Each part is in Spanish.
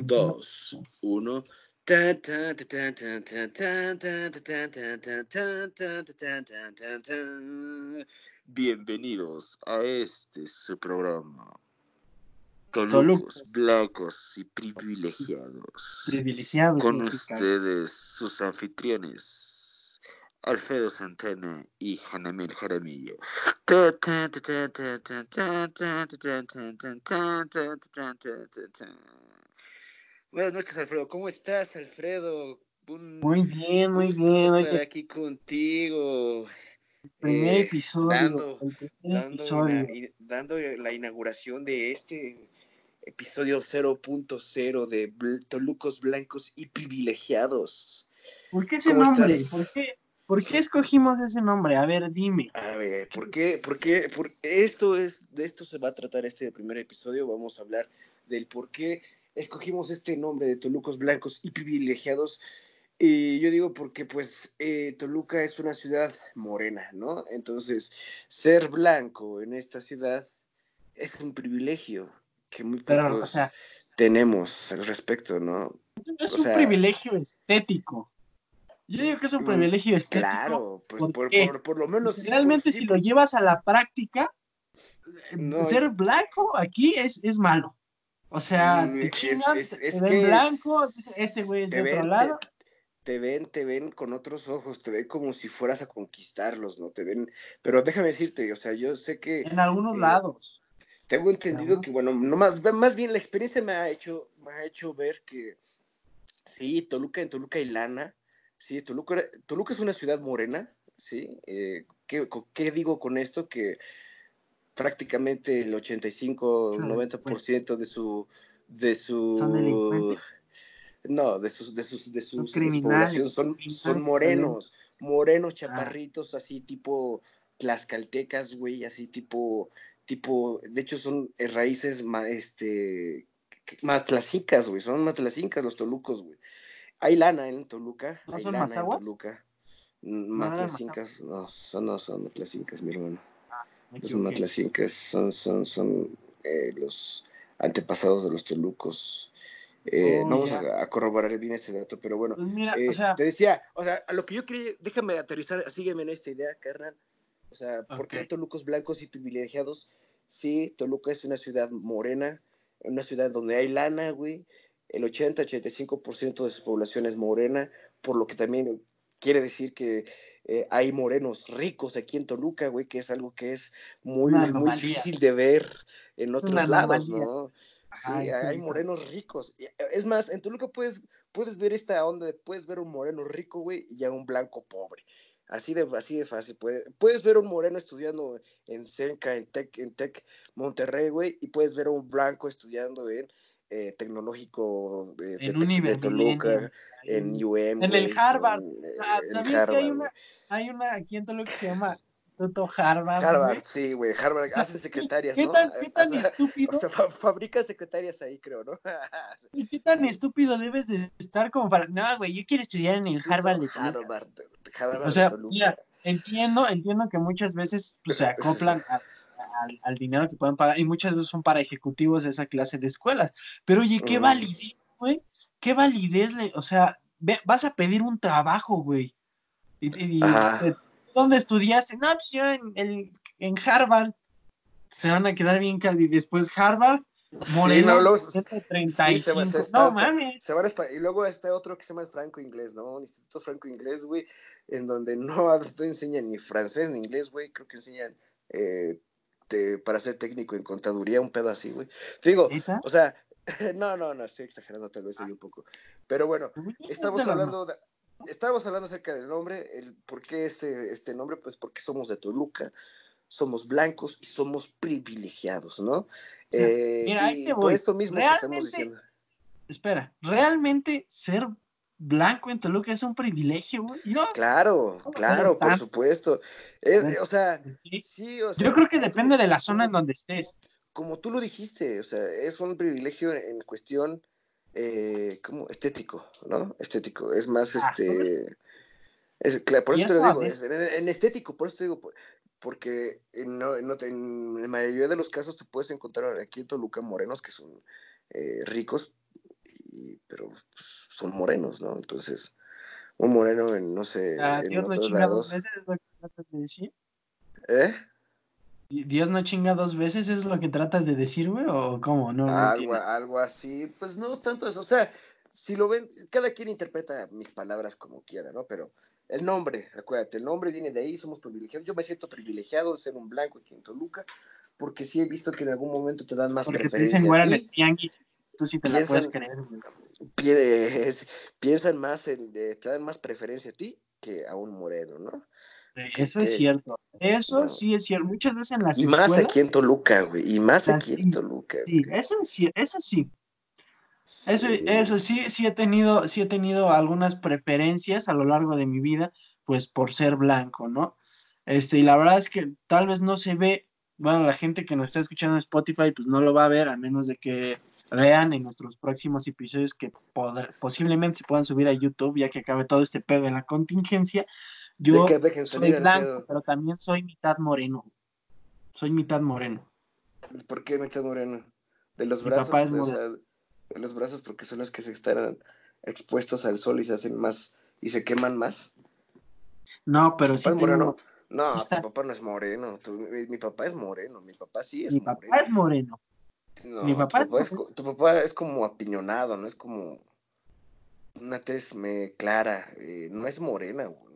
dos, uno. Bienvenidos a este su programa. Tolucos, blancos y privilegiados. Privilegiados. Con ustedes, sus anfitriones, Alfredo Santana y Hanamel Jaramillo. Buenas noches, Alfredo. ¿Cómo estás, Alfredo? muy bien, muy bien. Estar aquí contigo. Primer episodio. Dando, la inauguración de este episodio 0.0 de Tolucos Blancos y Privilegiados. ¿Por qué ese nombre? ¿Por qué, escogimos ese nombre? A ver, dime. A ver, ¿por qué? ¿Por qué? esto es, de esto se va a tratar este primer episodio. Vamos a hablar del por qué escogimos este nombre de Tolucos Blancos y Privilegiados. Y yo digo porque pues eh, Toluca es una ciudad morena, ¿no? Entonces, ser blanco en esta ciudad es un privilegio que muy pocos tenemos al respecto, ¿no? Es un privilegio estético. Yo digo que es un mm, privilegio estético. Claro, pues por, lo menos. Realmente, si lo llevas a la práctica, ser blanco aquí es, es malo. O sea, te chingan, te ven blanco, este güey es de otro lado. Te, ven, te ven con otros ojos, te ven como si fueras a conquistarlos, ¿no? Te ven, pero déjame decirte, o sea, yo sé que... En algunos eh, lados. Tengo entendido que, bueno, no más, más bien la experiencia me ha hecho, me ha hecho ver que, sí, Toluca, en Toluca y Lana, sí, Toluca, Toluca es una ciudad morena, ¿sí? Eh, ¿qué, ¿Qué digo con esto? Que prácticamente el 85-90% de su de su no de sus de sus de sus, población son, son morenos morenos ah. chaparritos así tipo tlaxcaltecas güey así tipo tipo de hecho son eh, raíces este matlacicas güey son matlacicas los tolucos güey. Hay lana en Toluca ¿No hay son lana en Toluca. Matlacincas no son no son matlacincas mi hermano los matlacincas son, son, son eh, los antepasados de los tolucos. Eh, oh, vamos a, corroborar bien ese dato, pero bueno. Pues eh, te decía, o sea, a lo que yo quería, déjame aterrizar, sígueme en esta idea, carnal. O sea, ¿por qué Tolucos blancos y privilegiados? Sí, Toluca es una ciudad morena, una ciudad donde hay lana, güey. El 80-85% de su población es morena, por lo que también quiere decir que eh, hay morenos ricos aquí en Toluca, güey, que es algo que es muy, muy difícil de ver en otros lados, ¿no? Sí, hay morenos ricos. Eh, es más, en Toluca puedes, puedes ver esta onda de, puedes ver un moreno rico, güey, y ya un blanco pobre. Así de, así de fácil. Puedes, puedes ver un moreno estudiando en Senca, en Tec, en Tec Monterrey, güey, y puedes ver un blanco estudiando en eh, tecnológico de, de, Toluca, en UM. En el Harvard. Ah, ¿Sabías que hay una, hay una aquí en Toluca que se llama Tuto Harvard? Harvard, sí, güey. Harvard hace secretarias, ¿qué ¿no? Tan, ¿Qué tan estúpido? O sea, fabrica secretarias ahí, creo, ¿no? ¿Y qué tan estúpido debes de estar como para. No, güey, yo quiero estudiar en el Harvard de Toluca. Harvard, Harvard o sea, de Toluca. Mira, entiendo, entiendo que muchas veces pues, se acoplan a al, dinero que pueden pagar y muchas veces son para ejecutivos de esa clase de escuelas. Pero oye, qué validez, güey, qué validez, le, o sea, vas a pedir un trabajo, güey. Y, ¿Dónde estudiaste? No, pues yo en, en, Harvard. Se van a quedar bien y después Harvard. Moreno, no, los, 135. no mames. Se van a, y luego está otro que se llama Franco Inglés, ¿no? Un instituto Franco Inglés, güey, en donde no, no enseñan ni francés ni inglés, güey. Creo que enseñan eh, este, para ser técnico en contaduría, un pedo así, güey. Te digo, o sea, no, no, no, estoy exagerando tal vez ahí un poco. Pero bueno, estamos hablando, estamos hablando acerca del nombre, el por qué este, este nombre, pues porque somos de Toluca, somos blancos y somos privilegiados, ¿no? Eh, mira, ahí te voy. Por esto mismo que estamos diciendo. Espera, realmente ser blanco en Toluca es un privilegio, güey. claro, claro, por supuesto. o sea, sí, o sea, Yo creo que depende de la zona en donde estés. Como tú lo dijiste, o sea, es un privilegio en cuestión eh, como estético, ¿no? Estético. Es más, ah, este. Es, por eso te lo digo, en, estético, por eso te digo, porque en, en, la mayoría de los casos te puedes encontrar aquí en Toluca morenos que son eh, ricos y, pero pues, son morenos, ¿no? Entonces, un moreno en, no sé, Ah, en Dios no chinga dos veces, es lo que tratas de decir. ¿Eh? ¿Y Dios no chinga dos veces, es lo que tratas de decir, güey, o cómo? No, Algo, algo así, pues no tanto eso, o sea, si lo ven, cada quien interpreta mis palabras como quiera, ¿no? Pero el nombre, acuérdate, el nombre viene de ahí, somos privilegiados. Yo me siento privilegiado de ser un blanco aquí en Toluca, porque sí he visto que en algún momento te dan más Porque te preferencia dicen güera a ti. tianguis, tú sí te la Piensan- puedes creer. Pies- piensan más en, eh, te dan más preferencia a ti que a un moreno, ¿no? que- Eso es cierto. Eso no. sí es cierto. Muchas veces en las Y más escuelas. aquí en Toluca, güey, y más aquí sí, en Toluca. Sí, güey. eso sí, eso sí. Eso, Sí. eso sí, sí he tenido, sí he tenido algunas preferencias a lo largo de mi vida, pues por ser blanco, ¿no? Este, y la verdad es que tal vez no se ve, bueno, la gente que nos está escuchando en Spotify, pues no lo va a ver, a menos de que vean en nuestros próximos episodios que podr- posiblemente se puedan subir a YouTube, ya que acabe todo este pedo de la contingencia. Yo soy blanco, pero también soy mitad moreno. Soy mitad moreno. ¿Por qué Meta Moreno? De los Mi brazos, papá es o sea, de los brazos porque son los que se están expuestos al sol y se hacen más y se queman más. No, pero ¿Tu sí tengo- moreno? No, Está- tu papá no es moreno. tu- mi, mi papá es moreno. Mi papá sí es mi moreno. papá es moreno. No, mi papá tu, papá es, co- tu papá es como apiñonado, no es como una tez me clara. eh, no es morena, güey.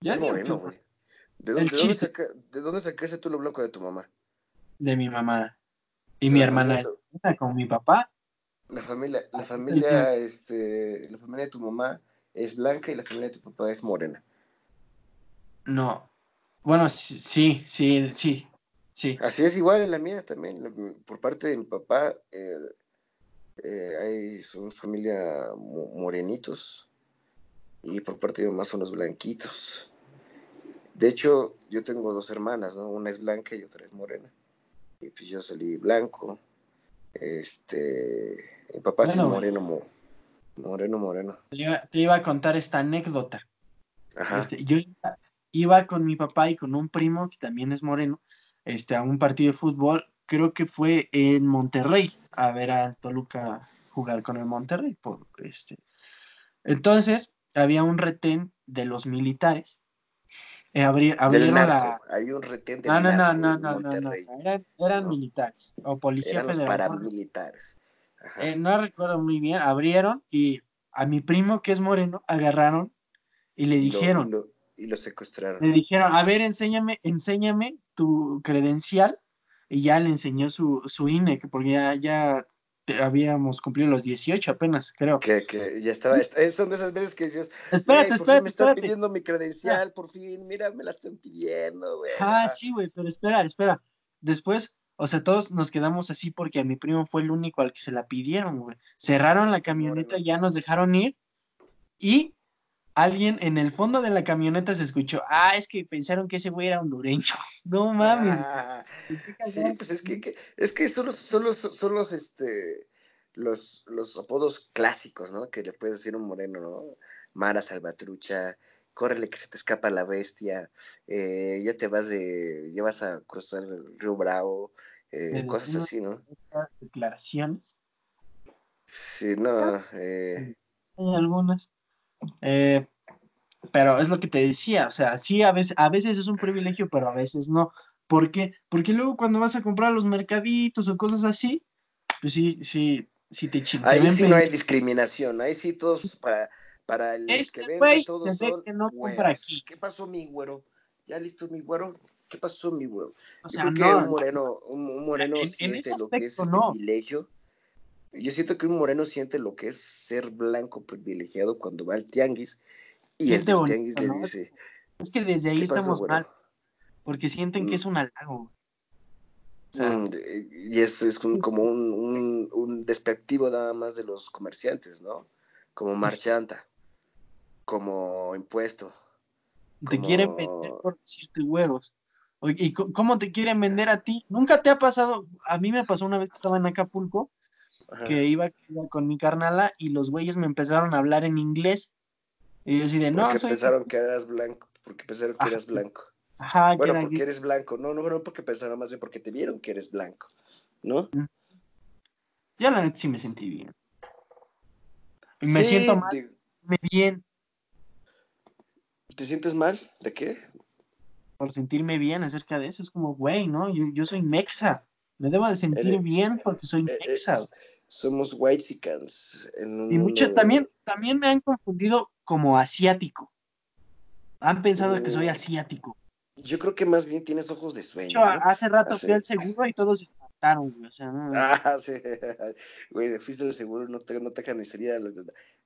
Ya es moreno, güey. ¿De dónde, de, dónde chiste. saca- ¿De dónde sacaste tú lo blanco de tu mamá? de mi mamá. Y mi hermana es con mi papá. La familia, la familia, este, la familia de tu mamá es blanca y la familia de tu papá es morena. No. Bueno, sí, sí, sí, sí. sí. Así es igual en la mía también. la- Por parte de mi papá, eh, eh, hay, son familia mo- morenitos y por parte de mi mamá son los blanquitos. De hecho, yo tengo dos hermanas, ¿no? Una es blanca y otra es morena. Y pues yo salí blanco. Este, mi papá es Bueno, güey. moreno, mo- moreno, moreno. Te iba, te iba a contar esta anécdota. Ajá. Este, yo iba, iba con mi papá y con un primo que también es moreno, este, a un partido de fútbol. Creo que fue en Monterrey a ver al Toluca jugar con el Monterrey. Por, este. Entonces, había un retén de los militares. Eh, abri- abrieron la. Hay un retén del No, no, no, no, no, no, no. Eran, eran No. militares o policía Eran federal. paramilitares. Eh, no recuerdo muy bien. Abrieron y a mi primo, que es moreno, agarraron y le dijeron, y lo secuestraron. le dijeron, a ver, enséñame, enséñame tu credencial. Y ya le enseñó su, su INE, que porque ya, ya te- habíamos cumplido los 18 apenas, creo. Que, que ya estaba. es- es- son de esas veces que decías. Espérate, "Güey, por fin espérate, me están pidiendo mi credencial, por fin. Mira, me la están pidiendo, güey. Ah, sí, güey, pero espera, espera. Después, o sea, todos nos quedamos así porque a mi primo fue el único al que se la pidieron, güey. Cerraron la camioneta, ya nos dejaron ir y alguien en el fondo de la camioneta se escuchó, ah, es que pensaron que ese güey era hondureño. No mames. Ah, sí, pues es que, que- es que son los, son los, son los, este, los, los apodos clásicos, ¿no? Que le puedes decir a un moreno, ¿no? Mara Salvatrucha, córrele que se te escapa la bestia, eh, ya te vas de, ya vas a cruzar el río Bravo, eh, cosas así, ¿no? Declaraciones, Sí, no, eh, hay algunas. Eh, pero es lo que te decía, o sea, sí, a veces, a veces es un privilegio, pero a veces no. ¿Por qué? Porque luego cuando vas a comprar los mercaditos o cosas así, pues sí, sí, sí te chingan. ahí sí no hay discriminación, ahí sí todos para, para el que vende todos son que no compra güeros. aquí. ¿Qué pasó, mi güero? ¿Ya listo, mi güero? ¿Qué pasó, mi güero? O Yo sea, creo que no, un moreno, un, un moreno En- en siente ese lo que es aspecto, el no. privilegio. Yo siento que un moreno siente lo que es ser blanco privilegiado cuando va al tianguis y Siente el bonito, tianguis le dice, es que desde ahí ¿qué pasó, estamos mal, porque sienten que Mm. es un halago. güey. O sea, Mm, y es, es un- como un, un, un despectivo nada más de los comerciantes, ¿no? Como marchanta, como impuesto. te como- quieren vender por decirte güeros. Oye, ¿Y cómo te quieren vender a ti? ¿Nunca te ha pasado? A mí me pasó una vez que estaba en Acapulco, Ajá. que iba, iba con mi carnala y los güeyes me empezaron a hablar en inglés. Y yo así de, no, porque soy... pensaron que eras blanco, porque pensaron que Ajá. eras blanco. Ajá, Bueno, porque eres blanco. No, no, no, porque pensaron más bien porque te vieron que eres blanco, ¿no? Yo la neta sí me sentí bien. Y me siento mal, me bien. ¿Te sientes mal? ¿De qué? Por sentirme bien acerca de eso. Es como, güey, ¿no? Yo, yo soy mexa. Me debo de sentir bien porque soy eh, mexa. Somos whitesicans. Y mucho, también, también me han confundido como asiático. Han pensado que soy mm. asiático. Yo creo que más bien tienes ojos de sueño. Hace rato fui al seguro y todos se espantaron, güey. O sea, no. Ah, sí. Güey, fuiste al seguro, no te, no te a la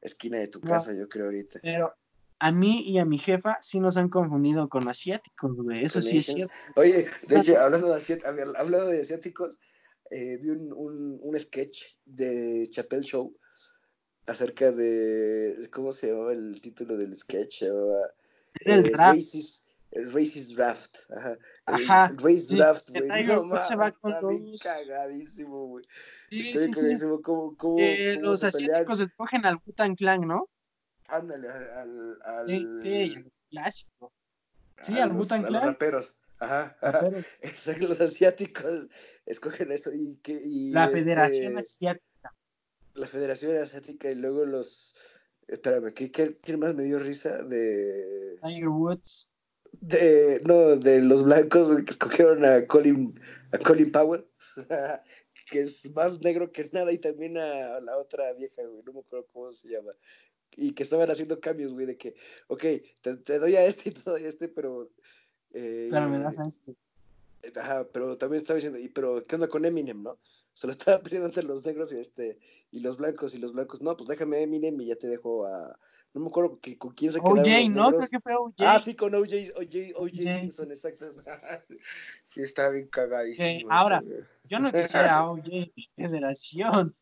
esquina de tu casa, yo creo ahorita. Pero a mí y a mi jefa sí nos han confundido con asiáticos, güey. Eso sí es cierto. Oye, de hecho, hablando de, asiáticos, hablando de asiáticos, eh, vi un, un, un, sketch de Chapel Show acerca de. ¿Cómo se llamaba el título del sketch? Se llamaba. El eh, racist, el racist Draft. Ajá. Ajá. El Racist Draft, güey. No, se va con los... cagadísimo, güey. Sí, sí, sí. ¿Cómo, cómo, eh, cómo los asiáticos escogen al Wutan Clan, ¿no? Ándale, al. al sí, sí, al clásico. Sí, al Wutan Clan. A los raperos. Ajá, ajá. Exacto, los asiáticos escogen eso y que y la Federación este, Asiática. La Federación Asiática y luego los espérame, ¿qué, qué, más me dio risa de Tiger Woods? De no, de los blancos que escogieron a Colin a Colin Powell. que es más negro que nada y también a la otra vieja, güey, no me acuerdo cómo se llama y que estaban haciendo cambios, güey, de que, ok, te, doy a este y te doy a este, pero... Eh, pero me das a este. Ajá, pero también estaba diciendo, y pero, ¿qué onda con Eminem, no? Se lo estaba pidiendo entre los negros y este, y los blancos, y los blancos, no, pues déjame Eminem y ya te dejo a, no me acuerdo que, con quién se quedó. OJ, ¿no? Creo que fue OJ. Ah, sí, con OJ, OJ, OJ Simpson, exacto. sí, está bien cagadísimo. ahora, yo no quisiera a OJ Federación.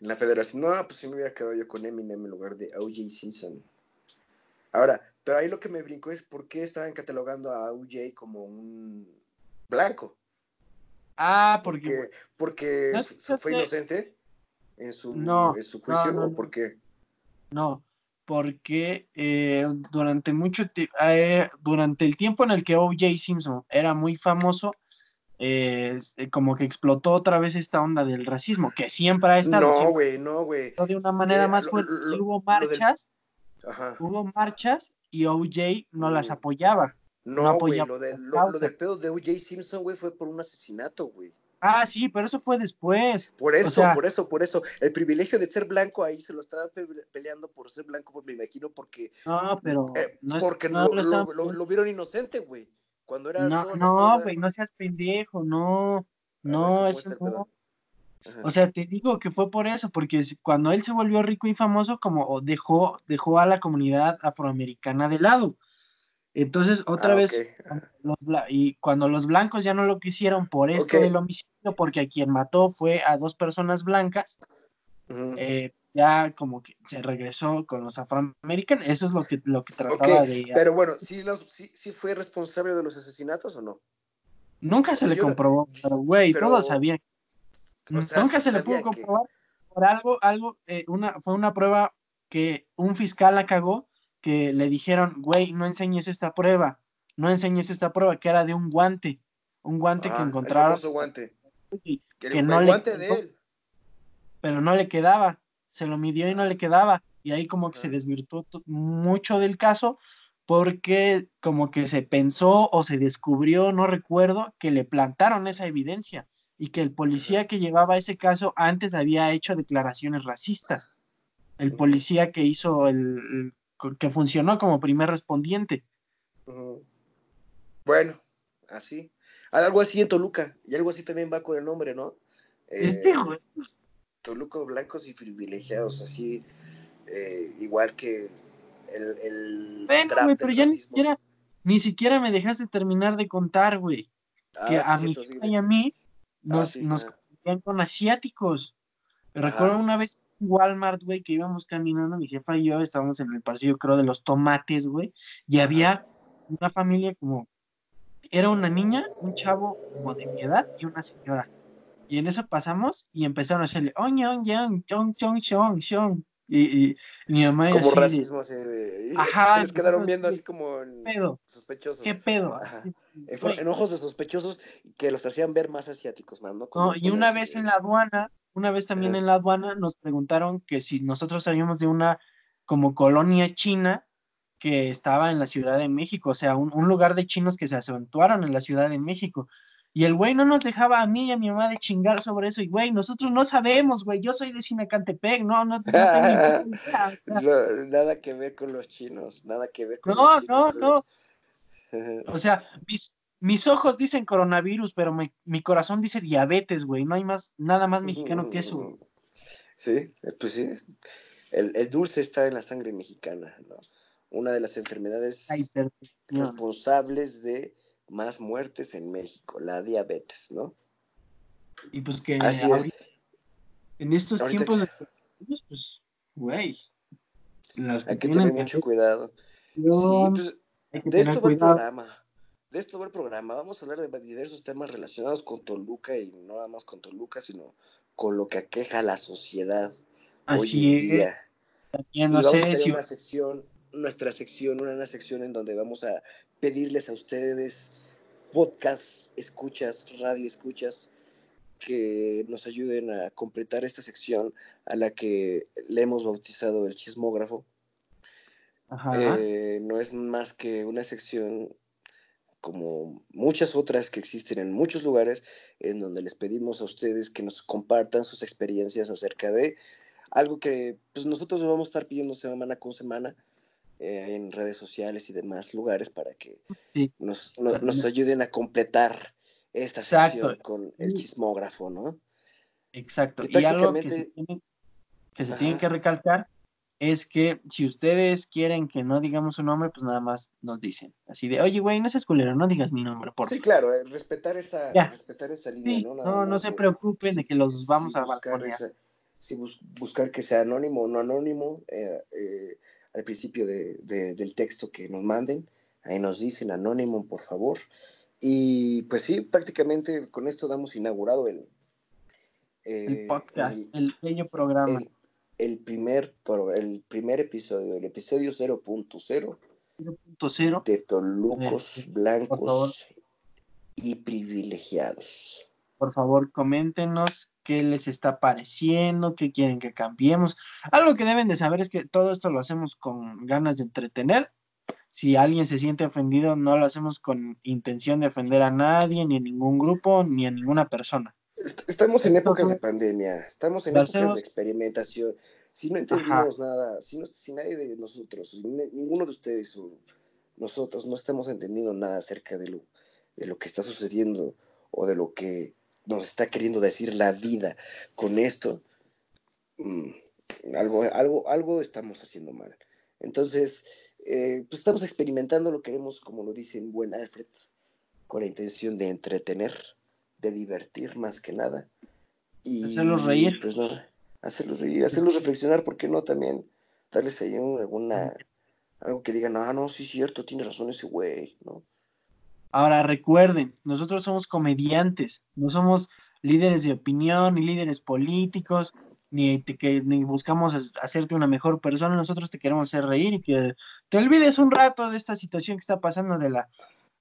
En la federación, no, pues sí me hubiera quedado yo con Eminem en lugar de OJ Simpson. Ahora, pero ahí lo que me brincó es por qué estaban catalogando a OJ como un blanco. Ah, porque. Porque, fue inocente en su, en su juicio, ¿o por qué? No, porque eh, durante mucho eh, durante el tiempo en el que O.J. Simpson era muy famoso, eh, como que explotó otra vez esta onda del racismo, que siempre ha estado. No, güey, no, güey. De una manera más fuerte. hubo marchas, hubo marchas y OJ no las apoyaba. No, güey, lo, de, lo, del pedo de OJ Simpson, güey, fue por un asesinato, güey. Ah, sí, pero eso fue después. Por eso, por eso, por eso. El privilegio de ser blanco ahí se lo estaban peleando por ser blanco, pues me imagino, porque. No, pero. Eh, porque lo, vieron inocente, güey. Cuando era no, no, güey, no seas pendejo, no, no, eso no. O sea, te digo que fue por eso, porque cuando él se volvió rico y famoso, como dejó, dejó a la comunidad afroamericana de lado. Entonces, otra ah, vez, y cuando los blancos ya no lo quisieron por esto del homicidio, porque a quien mató fue a dos personas blancas, ya como que se regresó con los afroamericanos. Eso es lo que, lo que trataba de. Pero bueno, ¿sí, los, sí, fue responsable de los asesinatos o no? Nunca se le comprobó, pero güey, todos sabían. Nunca se le pudo comprobar por algo, algo, eh, una, fue una prueba que un fiscal la cagó, que le dijeron, güey, no enseñes esta prueba, no enseñes esta prueba, que era de un guante, un guante que ah, encontraron. El guante. Que, no guante de él. Pero no le quedaba se lo midió y no le quedaba. Y ahí como que se desvirtuó mucho del caso porque como que se pensó o se descubrió, no recuerdo, que le plantaron esa evidencia y que el policía que llevaba ese caso antes había hecho declaraciones racistas. El policía que hizo el, que funcionó como primer respondiente. Bueno, así. Algo así en Toluca, y algo así también va con el nombre, ¿no? este güey. Tolucos blancos y privilegiados, así, eh, igual que el... el bueno, güey, pero ya ni siquiera, ni siquiera me dejaste terminar de contar, güey. que ah, a mi y a mí nos, ah, nos con asiáticos. Recuerdo una vez en Walmart, güey, que íbamos caminando, mi jefa y yo estábamos en el pasillo, creo, de los tomates, güey, y había una familia como, era una niña, un chavo como de mi edad y una señora. Y en eso pasamos y empezaron a hacerle, oh, ñong, ñong, chong, chong, chong, chong. Y, y, mi mamá Como racismo, así de... Ajá. Se les quedaron viendo así como pedo? sospechosos. ¿Qué pedo? en, ojos de sospechosos que los hacían ver más asiáticos, man, ¿no? no y una vez en la aduana, una vez también en la aduana nos preguntaron que si nosotros sabíamos de una como colonia china que estaba en la Ciudad de México, o sea, un, lugar de chinos que se acentuaron en la Ciudad de México. Y el güey no nos dejaba a mí y a mi mamá de chingar sobre eso. Y güey, nosotros no sabemos, güey. Yo soy de Sinacantepec, no, no, no tengo Nada que ver con los chinos, nada que ver con no, los chinos. No, no, no. O sea, mis, mis ojos dicen coronavirus, pero mi, corazón dice diabetes, güey. No hay más, nada más mexicano que eso. Sí, pues sí. El, el, dulce está en la sangre mexicana, ¿no? Una de las enfermedades responsables de más muertes en México, la diabetes, ¿no? Y pues que en estos tiempos, pues, güey, hay que tener mucho cuidado. Sí, pues, de esto va el programa de esto va el programa. Vamos a hablar de diversos temas relacionados con Toluca y no nada más con Toluca, sino con lo que aqueja a la sociedad Así hoy en día. y vamos a tener una sección, nuestra sección, una, sección en donde vamos a pedirles a ustedes podcast escuchas, radio escuchas, que nos ayuden a completar esta sección a la que le hemos bautizado el chismógrafo. Eh, no es más que una sección como muchas otras que existen en muchos lugares, en donde les pedimos a ustedes que nos compartan sus experiencias acerca de algo que pues, nosotros vamos a estar pidiendo semana con semana eh, en redes sociales y demás lugares para que nos, nos, ayuden a completar esta sección con el chismógrafo, ¿no? Exacto. Y, algo que se tiene que, se tiene que recalcar es que si ustedes quieren que no digamos su nombre, pues nada más nos dicen. Así de, oye, güey, no seas culero, no digas mi nombre, por Sí, claro, eh, respetar, esa, respetar esa línea, ¿no? no, no, se preocupen de que los vamos a buscar sí, buscar que sea anónimo o no anónimo eh, eh, al principio de, del texto que nos manden. Ahí nos dicen anónimo, por favor. Y pues sí, prácticamente con esto damos inaugurado el... el podcast, el, bello programa el primer, el primer episodio, el episodio 0.0 de Tolucos eh, Blancos y Privilegiados. Por favor, coméntenos qué les está pareciendo, qué quieren que cambiemos. Algo que deben de saber es que todo esto lo hacemos con ganas de entretener. Si alguien se siente ofendido, no lo hacemos con intención de ofender a nadie, ni a ningún grupo, ni a ninguna persona. Estamos en épocas de pandemia, estamos en épocas de experimentación. Si no entendimos nada, si, no, si nadie de nosotros, ninguno de ustedes o nosotros no estamos entendiendo nada acerca de lo, de lo que está sucediendo o de lo que nos está queriendo decir la vida con esto, mm, algo, algo, algo estamos haciendo mal. Entonces, eh, pues estamos experimentando, lo queremos, como lo dice en buen Alfred, con la intención de entretener de divertir más que nada. Y, hacerlos reír. Pues no, hacerlos reír, hacerlos reflexionar, ¿por qué no también darles ahí alguna, algo que digan, ah, no, sí es cierto, tiene razón ese güey, ¿no? Ahora recuerden, nosotros somos comediantes, no somos líderes de opinión, ni líderes políticos, ni, que, ni buscamos hacerte una mejor persona, nosotros te queremos hacer reír y que te olvides un rato de esta situación que está pasando de la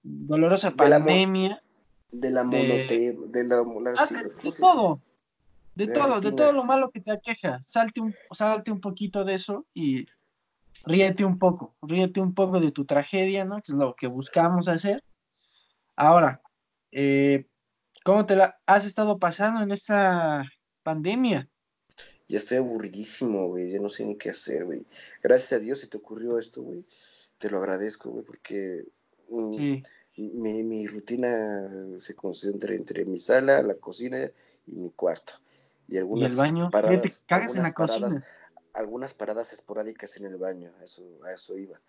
dolorosa pandemia de la monote, de, la, ah, de, todo, de, todo, de todo lo malo que te aqueja. Salte un, salte un poquito de eso y ríete un poco, ríete un poco de tu tragedia, ¿no? Que es lo que buscamos hacer. Ahora, eh, ¿cómo te la has estado pasando en esta pandemia? Ya estoy aburridísimo, güey, ya no sé ni qué hacer, güey. Gracias a Dios se te ocurrió esto, güey. Te lo agradezco, güey, porque... Mm, sí mi, mi, rutina se concentra entre mi sala, la cocina y mi cuarto. Y algunas el baño? paradas, algunas en la paradas, cocina? algunas paradas esporádicas en el baño, eso, a eso iba.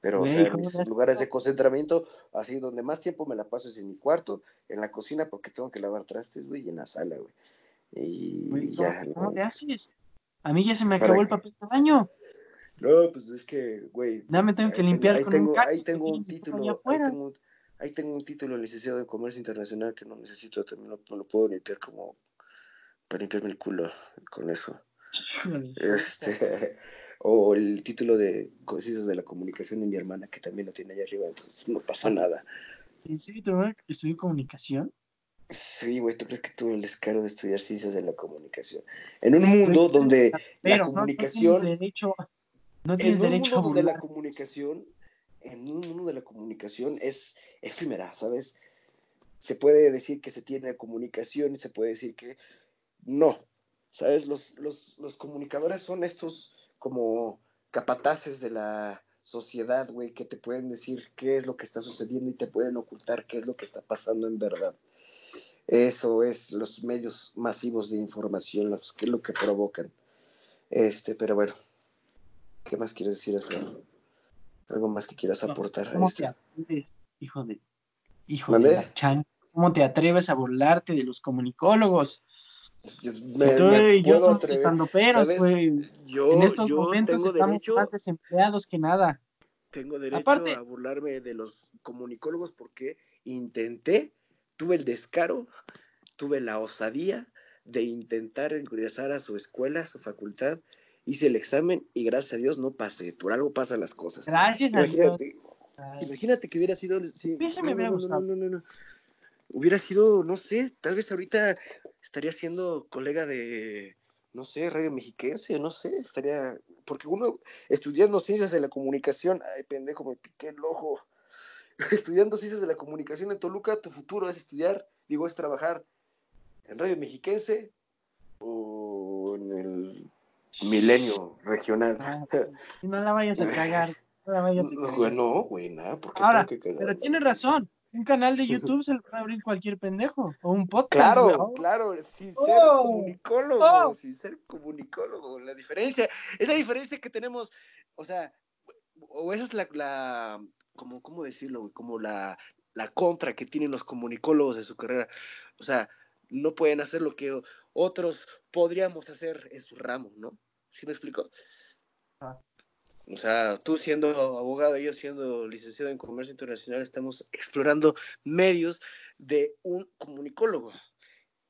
Pero, o sea, mis lugares de concentramiento, así donde más tiempo me la paso es en mi cuarto, en la cocina, porque tengo que lavar trastes, güey, y en la sala, güey. Y ya. ¿Cómo te haces? A mí ya se me acabó el papel de baño. No, pues es que, güey. Ya me tengo que limpiar con tengo, un Ahí tengo un título, ahí tengo, Ahí tengo un título licenciado en comercio internacional que no necesito, también lo, lo puedo limpiar como para limpiarme el culo con eso. este, o el título de Ciencias de la Comunicación de mi hermana, que también lo tiene allá arriba, entonces no pasa nada. ¿En serio estudió comunicación? Sí, güey, ¿tú crees que tuve el descaro de estudiar ciencias de la comunicación? En un mundo donde la comunicación... No tienes derecho, no tienes derecho a donde la comunicación, en un mundo de la comunicación es efímera, ¿sabes? Se puede decir que se tiene comunicación y se puede decir que no, ¿sabes? Los, los, los comunicadores son estos como capataces de la sociedad, güey, que te pueden decir qué es lo que está sucediendo y te pueden ocultar qué es lo que está pasando en verdad. Eso es los medios masivos de información, los que lo que provocan. Este, pero bueno, ¿qué más quieres decir, Alfredo? ¿Algo más que quieras aportar a esto? hijo de, hijo de la chan, ¿cómo te atreves a burlarte de los comunicólogos? Yo, me, yo somos estando peros, güey. en estos momentos estamos más desempleados que nada. Tengo derecho a burlarme de los comunicólogos porque intenté tuve el descaro, tuve la osadía de intentar ingresar a su escuela, a su facultad, hice el examen y gracias a Dios no pasé. Por algo pasan las cosas. Gracias imagínate, a Dios. Imagínate que hubiera sido. Sí, me hubiera gustado. No, no, no, Hubiera sido, no sé, tal vez ahorita estaría siendo colega de, no sé, Radio Mexiquense, no sé, estaría. Porque uno estudiando ciencias de la comunicación, ay, pendejo, me piqué el ojo. estudiando ciencias de la comunicación en Toluca, tu futuro es estudiar, digo, es trabajar en Radio Mexiquense o en el Milenio Regional. Ah, no la vayas a cagar. No la vayas a cagar. No, güey, nada, porque Ahora, tengo que cagar? Pero tienes razón. Un canal de YouTube se lo puede abrir cualquier pendejo. O un podcast. Claro, claro, sin ser oh. comunicólogo. Oh. Sin ser comunicólogo. La diferencia, es la diferencia que tenemos. O sea, o esa es la, la como, ¿cómo decirlo, Como la, la contra que tienen los comunicólogos de su carrera. O sea, no pueden hacer lo que otros podríamos hacer en su ramo, ¿no? ¿Sí me explico? Ah. O sea, tú siendo abogado y yo siendo licenciado en comercio internacional, estamos explorando medios de un comunicólogo.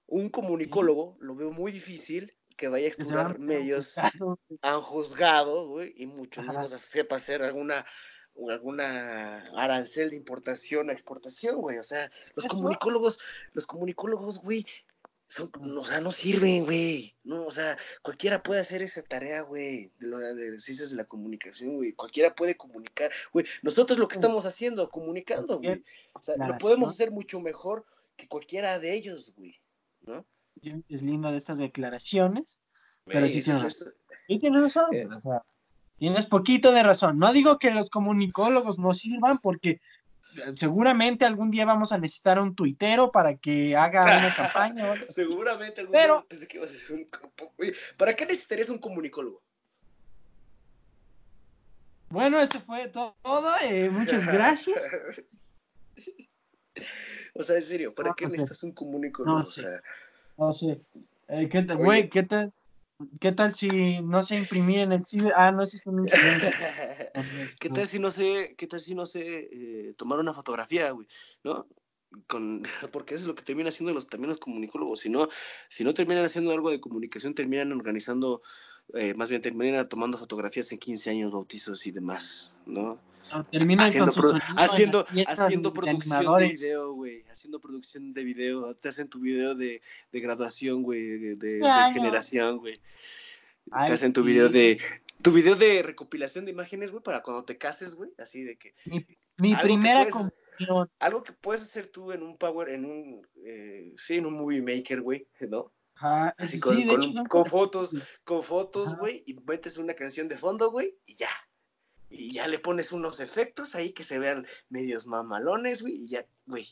Un comunicólogo lo veo muy difícil que vaya a explorar medios han juzgado, güey, y mucho menos sepa hacer alguna alguna arancel de importación a exportación, güey. O sea, los comunicólogos, los comunicólogos, güey, son, o sea, no sirven, güey. No, o sea, cualquiera puede hacer esa tarea, güey, de, lo, de ciencias de la comunicación, güey. Cualquiera puede comunicar, güey. Nosotros lo que estamos haciendo, comunicando, güey. O sea, lo podemos hacer mucho mejor que cualquiera de ellos, güey, ¿no? Es lindo de estas declaraciones, pero sí tienes razón. Sí tienes razón, o sea, Tienes poquito de razón. No digo que los comunicólogos no sirvan porque seguramente algún día vamos a necesitar un tuitero para que haga una campaña. seguramente algún Pero... día que a ser un... ¿Para qué necesitarías un comunicólogo? Bueno, eso fue todo. Eh, muchas gracias. o sea, en serio, ¿para qué necesitas un comunicólogo? No sé. No sé. Eh, ¿qué, güey, ¿qué tal? ¿Qué tal si no se imprimía en el ciber? Ah, no, es un ¿Qué tal si no sé, qué tal si no sé eh, tomar una fotografía, güey? ¿No? Con, porque eso es lo que terminan haciendo los, también los comunicólogos. Si no, si no terminan haciendo algo de comunicación, terminan organizando, eh, más bien terminan tomando fotografías en 15 años, bautizos y demás, ¿no? Termina haciendo, haciendo, haciendo producción de video, güey. Haciendo producción de video. Te hacen tu video de, de graduación, güey. De, generación, güey. Te hacen tu video de. Tu video de recopilación de imágenes, güey, para cuando te cases, güey. Así de que. Mi, primera Algo que puedes hacer tú en un Power, en un. Eh, sí, en un Movie Maker, güey, ¿no? Así con, con, fotos, con fotos, güey, y metes una canción de fondo, güey, y ya, y ya le pones unos efectos ahí que se vean medios mamalones, güey, y ya, güey,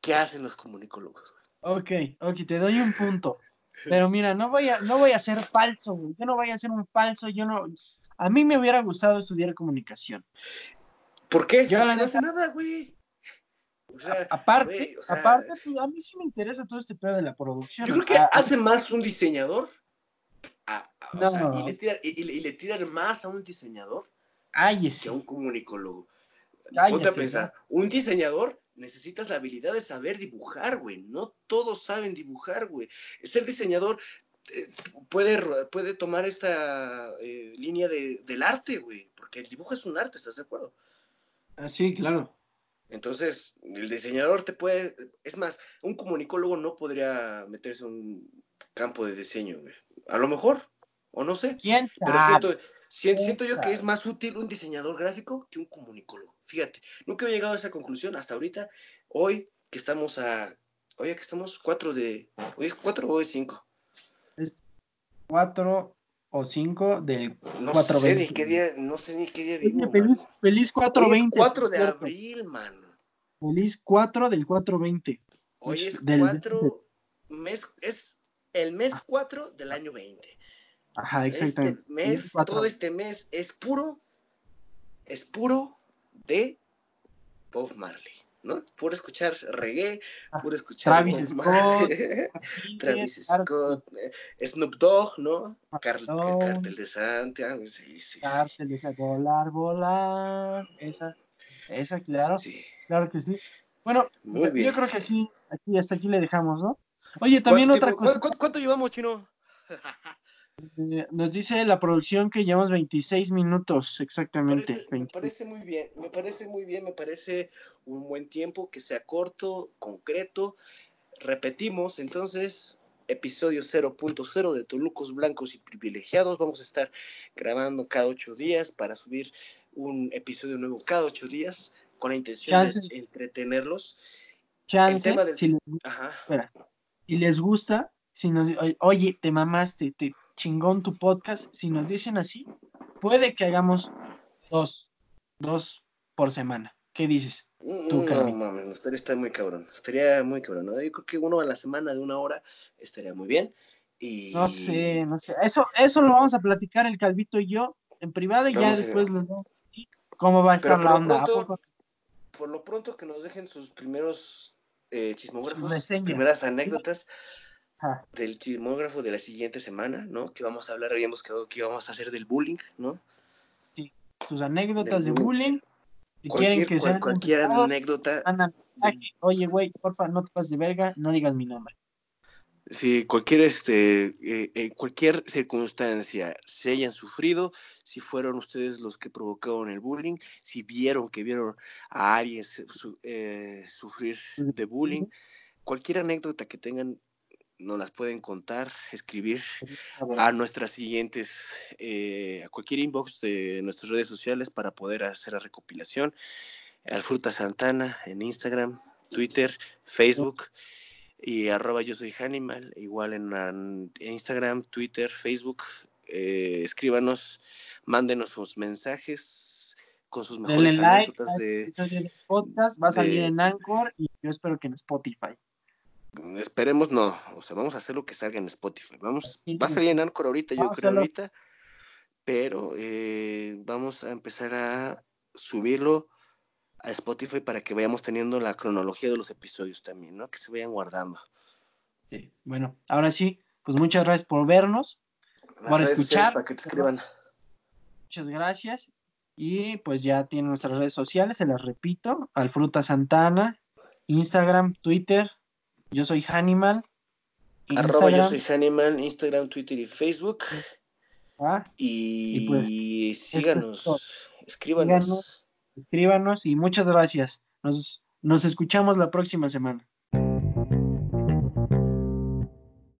¿qué hacen los comunicólogos? Ok, ok, te doy un punto. Pero mira, no voy a, no voy a ser falso, güey. Yo no voy a ser un falso, yo no. A mí me hubiera gustado estudiar comunicación. ¿Por qué? Yo no hace nada, güey. O sea, aparte, aparte, pues, a mí sí me interesa todo este pedo de la producción. Yo creo que hace más un diseñador. y, le tiran, y, le tiran más a un diseñador Cállese. Que un comunicólogo. Ponte a pensar, un diseñador necesitas la habilidad de saber dibujar, güey. No todos saben dibujar, güey. Ser diseñador eh, puede, puede tomar esta eh, línea de, del arte, güey. Porque el dibujo es un arte, ¿estás de acuerdo? Ah, sí, claro. Entonces, el diseñador te puede, es más, un comunicólogo no podría meterse en un campo de diseño, A lo mejor, o no sé. ¿Quién Pero siento, siento, yo que es más útil un diseñador gráfico que un comunicólogo. Fíjate, nunca he llegado a esa conclusión hasta ahorita. Hoy que estamos a, hoy que estamos 4 de, hoy es 4 o hoy es 5. Es 4 o 5 del no Sé ni qué día, no sé ni qué día vivo. Feliz, feliz 420. 4 de abril, man. Feliz 4 del 420. Hoy es 4, mes, es el mes 4 del año 20. Ajá, este exactamente. Este mes, todo este mes es puro, es puro de Bob Marley. ¿no? Puro escuchar reggae, ah, puro escuchar Travis Scott, Travis Scott, eh, Snoop Dogg, ¿no? Cartel de Santiago, sí, sí. Cartel de Santiago, volar, volar, esa, esa, claro, sí. claro que sí. Bueno, yo creo que aquí, aquí, hasta aquí le dejamos, ¿no? Oye, también otra cosa. ¿Cuánto llevamos, Chino? Eh, nos dice la producción que llevamos 26 minutos exactamente. Me parece, muy bien, me parece muy bien, me parece un buen tiempo, que sea corto, concreto. Repetimos, entonces, episodio 0.0 de Tolucos Blancos y Privilegiados. Vamos a estar grabando cada ocho días para subir un episodio nuevo cada ocho días con la intención de entretenerlos. Chance, si, les, gusta, si nos, oye, te mamaste, te, chingón tu podcast. Si nos dicen así, puede que hagamos dos, dos por semana. ¿Qué dices? Tú, no, mames, estaría, está muy cabrón. Estaría muy cabrón. Yo creo que uno a la semana de una hora estaría muy bien. Y... No sé, no sé. Eso, eso lo vamos a platicar el Calvito y yo en privado y ya después les cómo va a estar la onda. por lo pronto que nos dejen sus primeros eh, sus primeras anécdotas del chismógrafo de la siguiente semana, ¿no? Que vamos a hablar, habíamos quedado que íbamos a hacer del bullying, ¿no? Sí, sus anécdotas de bullying. Si quieren que sean cualquier anécdota. Oye, güey, porfa, no te pases de verga, no digas mi nombre. Si cualquier, este, eh, eh, cualquier circunstancia se hayan sufrido, si fueron ustedes los que provocaron el bullying, si vieron que vieron a alguien eh, sufrir de bullying, cualquier anécdota que tengan, nos las pueden contar, escribir a nuestras siguientes, eh, a cualquier inbox de nuestras redes sociales para poder hacer la recopilación. Al Fruta Santana en Instagram, Twitter, Facebook y arroba yo soy Hanimal, igual en, Instagram, Twitter, Facebook. Eh, escríbanos, mándenos sus mensajes con sus mejores anécdotas de, podcast. Va a salir en Anchor y yo espero que en Spotify. Esperemos no, o sea, vamos a hacer lo que salga en Spotify. Vamos, va a salir en Anchor ahorita, yo creo ahorita, pero eh, vamos a empezar a subirlo a Spotify para que vayamos teniendo la cronología de los episodios también, ¿no? Que se vayan guardando. Sí. Bueno, ahora sí, pues muchas gracias por vernos, por escuchar. Para que te escriban. Muchas gracias. Y pues ya tienen nuestras redes sociales, se las repito, Alfruta Santana, Instagram, Twitter, yo soy Hanimal. Arroba yo soy Hanimal, Instagram, Twitter y Facebook. Ah, y, pues, síganos, escríbanos. escríbanos y muchas gracias. Nos, nos escuchamos la próxima semana.